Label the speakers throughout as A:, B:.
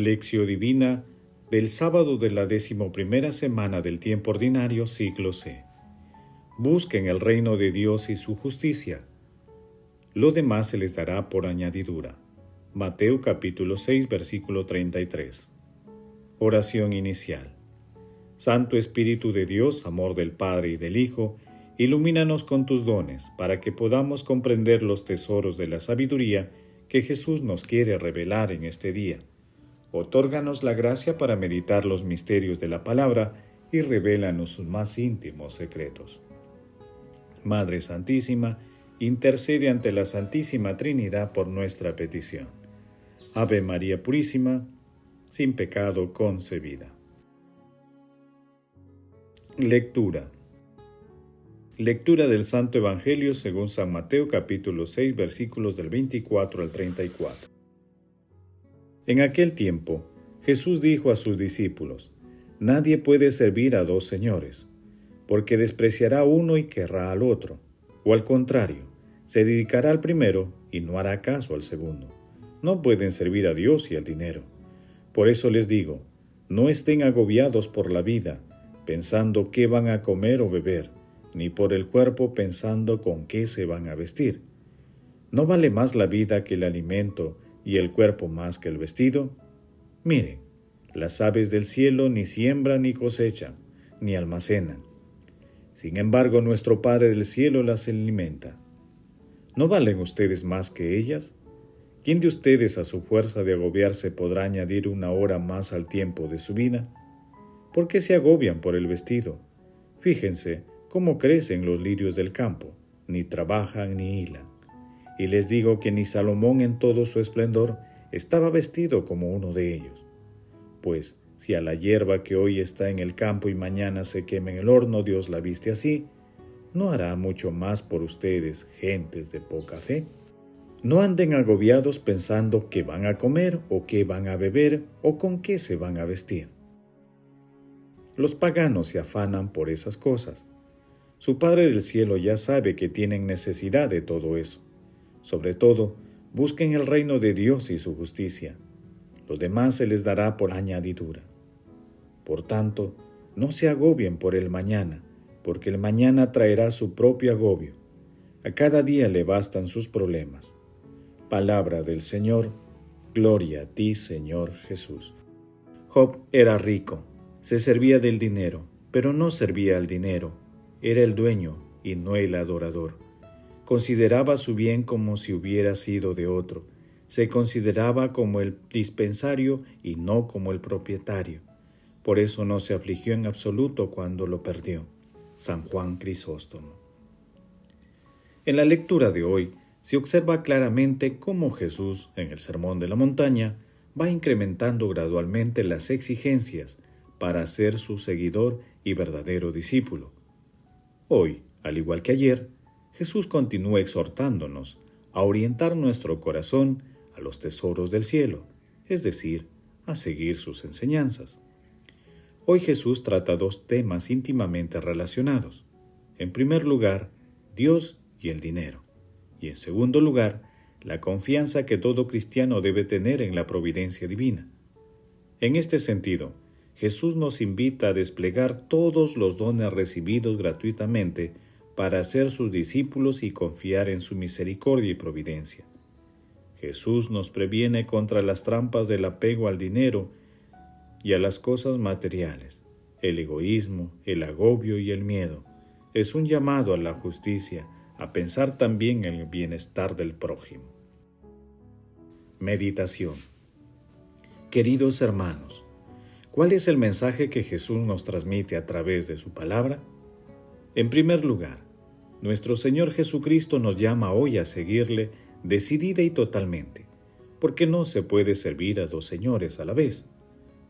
A: Lección Divina del sábado de la decimoprimera semana del tiempo ordinario, siglo C. Busquen el reino de Dios y su justicia. Lo demás se les dará por añadidura. Mateo capítulo 6, versículo 33. Oración inicial. Santo Espíritu de Dios, amor del Padre y del Hijo, ilumínanos con tus dones, para que podamos comprender los tesoros de la sabiduría que Jesús nos quiere revelar en este día. Otórganos la gracia para meditar los misterios de la palabra y revélanos sus más íntimos secretos. Madre Santísima, intercede ante la Santísima Trinidad por nuestra petición. Ave María Purísima, sin pecado concebida. Lectura. Lectura del Santo Evangelio según San Mateo capítulo 6 versículos del 24 al 34. En aquel tiempo, Jesús dijo a sus discípulos, Nadie puede servir a dos señores, porque despreciará uno y querrá al otro, o al contrario, se dedicará al primero y no hará caso al segundo. No pueden servir a Dios y al dinero. Por eso les digo, no estén agobiados por la vida, pensando qué van a comer o beber, ni por el cuerpo pensando con qué se van a vestir. ¿No vale más la vida que el alimento y el cuerpo más que el vestido? Miren, las aves del cielo ni siembran ni cosechan, ni almacenan. Sin embargo, nuestro Padre del cielo las alimenta. ¿No valen ustedes más que ellas? ¿Quién de ustedes a su fuerza de agobiarse podrá añadir una hora más al tiempo de su vida? ¿Por qué se agobian por el vestido? Fíjense cómo crecen los lirios del campo, ni trabajan ni hilan. Y les digo que ni Salomón en todo su esplendor estaba vestido como uno de ellos. Pues si a la hierba que hoy está en el campo y mañana se quema en el horno Dios la viste así, ¿no hará mucho más por ustedes, gentes de poca fe? No anden agobiados pensando qué van a comer o qué van a beber o con qué se van a vestir. Los paganos se afanan por esas cosas. Su Padre del Cielo ya sabe que tienen necesidad de todo eso. Sobre todo, busquen el reino de Dios y su justicia. Lo demás se les dará por añadidura. Por tanto, no se agobien por el mañana, porque el mañana traerá su propio agobio. A cada día le bastan sus problemas. Palabra del Señor, gloria a ti, Señor Jesús. Job era rico se servía del dinero, pero no servía al dinero, era el dueño y no el adorador. Consideraba su bien como si hubiera sido de otro, se consideraba como el dispensario y no como el propietario. Por eso no se afligió en absoluto cuando lo perdió. San Juan Crisóstomo. En la lectura de hoy se observa claramente cómo Jesús, en el Sermón de la Montaña, va incrementando gradualmente las exigencias para ser su seguidor y verdadero discípulo. Hoy, al igual que ayer, Jesús continúa exhortándonos a orientar nuestro corazón a los tesoros del cielo, es decir, a seguir sus enseñanzas. Hoy Jesús trata dos temas íntimamente relacionados. En primer lugar, Dios y el dinero. Y en segundo lugar, la confianza que todo cristiano debe tener en la providencia divina. En este sentido, Jesús nos invita a desplegar todos los dones recibidos gratuitamente para ser sus discípulos y confiar en su misericordia y providencia. Jesús nos previene contra las trampas del apego al dinero y a las cosas materiales, el egoísmo, el agobio y el miedo. Es un llamado a la justicia, a pensar también en el bienestar del prójimo. Meditación Queridos hermanos, ¿Cuál es el mensaje que Jesús nos transmite a través de su palabra? En primer lugar, nuestro Señor Jesucristo nos llama hoy a seguirle decidida y totalmente, porque no se puede servir a dos señores a la vez.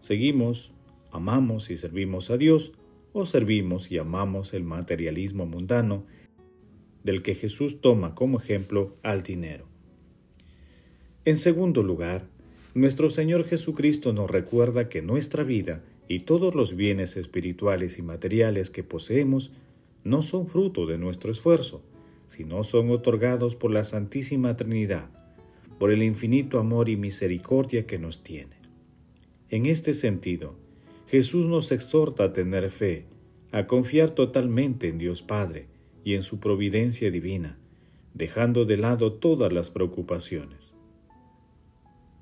A: Seguimos, amamos y servimos a Dios, o servimos y amamos el materialismo mundano, del que Jesús toma como ejemplo al dinero. En segundo lugar, nuestro Señor Jesucristo nos recuerda que nuestra vida y todos los bienes espirituales y materiales que poseemos no son fruto de nuestro esfuerzo, sino son otorgados por la Santísima Trinidad, por el infinito amor y misericordia que nos tiene. En este sentido, Jesús nos exhorta a tener fe, a confiar totalmente en Dios Padre y en su providencia divina, dejando de lado todas las preocupaciones.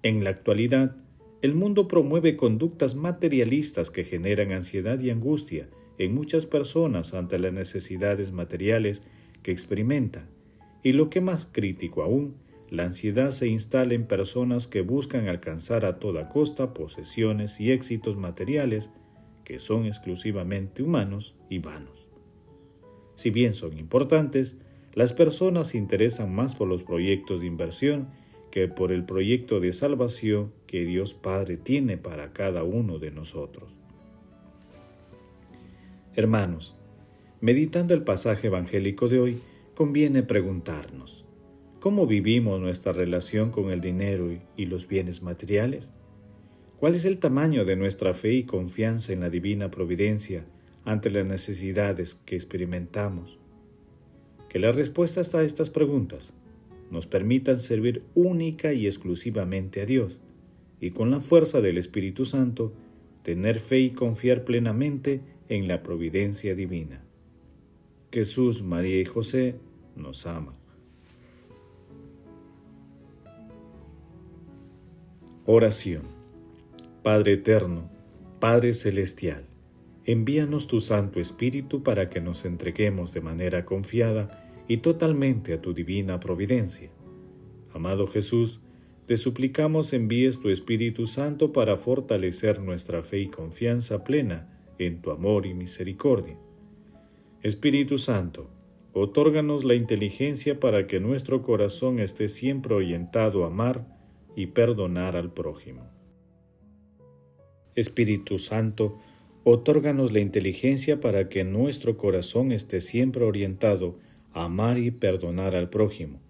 A: En la actualidad, el mundo promueve conductas materialistas que generan ansiedad y angustia en muchas personas ante las necesidades materiales que experimentan, y lo que más crítico aún, la ansiedad se instala en personas que buscan alcanzar a toda costa posesiones y éxitos materiales que son exclusivamente humanos y vanos. Si bien son importantes, las personas se interesan más por los proyectos de inversión que por el proyecto de salvación que Dios Padre tiene para cada uno de nosotros. Hermanos, meditando el pasaje evangélico de hoy, conviene preguntarnos, ¿cómo vivimos nuestra relación con el dinero y los bienes materiales? ¿Cuál es el tamaño de nuestra fe y confianza en la divina providencia ante las necesidades que experimentamos? Que las respuestas a estas preguntas nos permitan servir única y exclusivamente a Dios y con la fuerza del Espíritu Santo tener fe y confiar plenamente en la providencia divina. Jesús, María y José nos aman. Oración Padre eterno, Padre celestial, envíanos tu Santo Espíritu para que nos entreguemos de manera confiada y totalmente a tu divina providencia. Amado Jesús, te suplicamos envíes tu Espíritu Santo para fortalecer nuestra fe y confianza plena en tu amor y misericordia. Espíritu Santo, otórganos la inteligencia para que nuestro corazón esté siempre orientado a amar y perdonar al prójimo. Espíritu Santo, otórganos la inteligencia para que nuestro corazón esté siempre orientado a amar y perdonar al prójimo,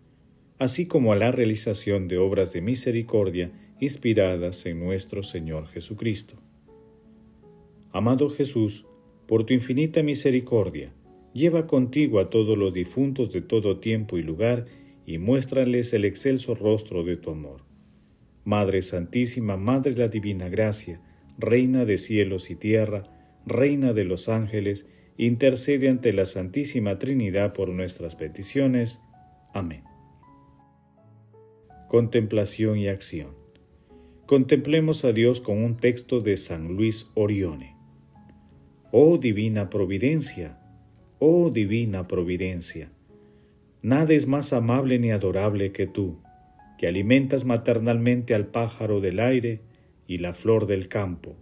A: así como a la realización de obras de misericordia inspiradas en nuestro Señor Jesucristo. Amado Jesús, por tu infinita misericordia, lleva contigo a todos los difuntos de todo tiempo y lugar y muéstrales el excelso rostro de tu amor. Madre Santísima, Madre de la Divina Gracia, Reina de cielos y tierra, Reina de los ángeles, intercede ante la Santísima Trinidad por nuestras peticiones. Amén. Contemplación y acción. Contemplemos a Dios con un texto de San Luis Orione. Oh divina providencia, oh divina providencia, nada es más amable ni adorable que tú, que alimentas maternalmente al pájaro del aire, y la flor del campo,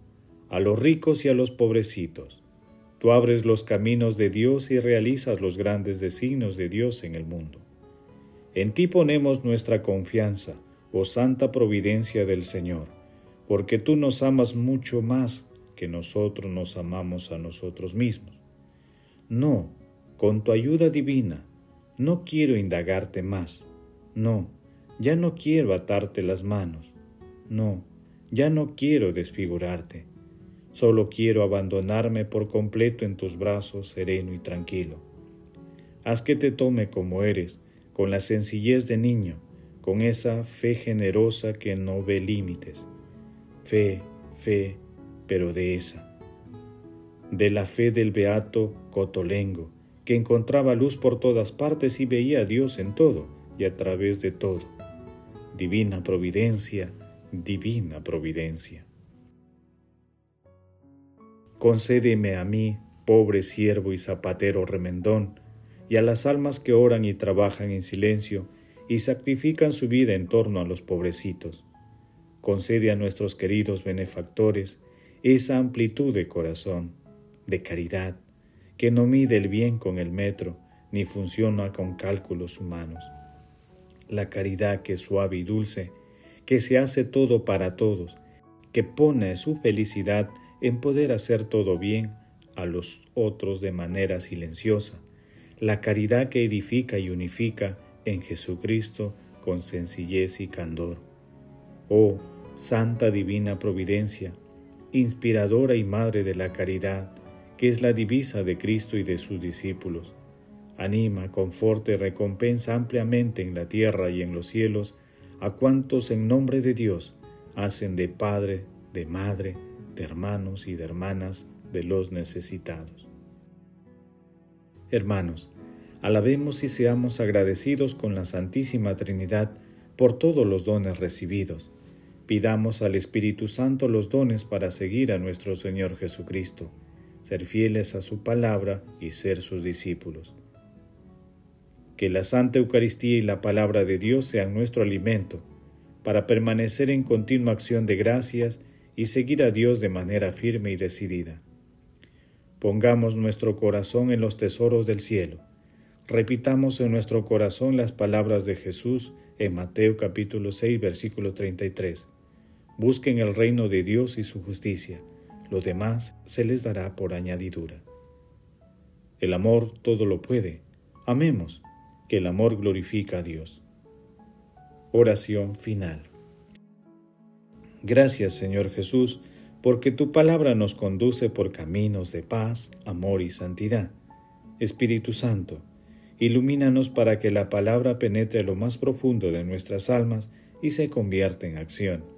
A: a los ricos y a los pobrecitos. Tú abres los caminos de Dios y realizas los grandes designios de Dios en el mundo. En ti ponemos nuestra confianza, oh santa providencia del Señor, porque tú nos amas mucho más que nosotros nos amamos a nosotros mismos. No, con tu ayuda divina, no quiero indagarte más. No, ya no quiero atarte las manos. No, ya no quiero desfigurarte, solo quiero abandonarme por completo en tus brazos sereno y tranquilo. Haz que te tome como eres, con la sencillez de niño, con esa fe generosa que no ve límites. Fe, fe, pero de esa. De la fe del beato Cotolengo, que encontraba luz por todas partes y veía a Dios en todo y a través de todo. Divina providencia, divina providencia. Concédeme a mí, pobre siervo y zapatero remendón, y a las almas que oran y trabajan en silencio y sacrifican su vida en torno a los pobrecitos. Concede a nuestros queridos benefactores esa amplitud de corazón, de caridad, que no mide el bien con el metro, ni funciona con cálculos humanos. La caridad que es suave y dulce, que se hace todo para todos, que pone su felicidad en poder hacer todo bien a los otros de manera silenciosa, la caridad que edifica y unifica en Jesucristo con sencillez y candor. Oh, Santa Divina Providencia, inspiradora y Madre de la Caridad, que es la divisa de Cristo y de sus discípulos, anima, conforta y recompensa ampliamente en la tierra y en los cielos a cuantos en nombre de Dios hacen de Padre, de madre, de hermanos y de hermanas de los necesitados. Hermanos, alabemos y seamos agradecidos con la Santísima Trinidad por todos los dones recibidos. Pidamos al Espíritu Santo los dones para seguir a nuestro Señor Jesucristo, ser fieles a su palabra y ser sus discípulos. Que la Santa Eucaristía y la palabra de Dios sean nuestro alimento, para permanecer en continua acción de gracias y seguir a Dios de manera firme y decidida. Pongamos nuestro corazón en los tesoros del cielo. Repitamos en nuestro corazón las palabras de Jesús en Mateo capítulo 6 versículo 33. Busquen el reino de Dios y su justicia, lo demás se les dará por añadidura. El amor todo lo puede. Amemos, que el amor glorifica a Dios. Oración final. Gracias Señor Jesús, porque tu palabra nos conduce por caminos de paz, amor y santidad. Espíritu Santo, ilumínanos para que la palabra penetre lo más profundo de nuestras almas y se convierta en acción.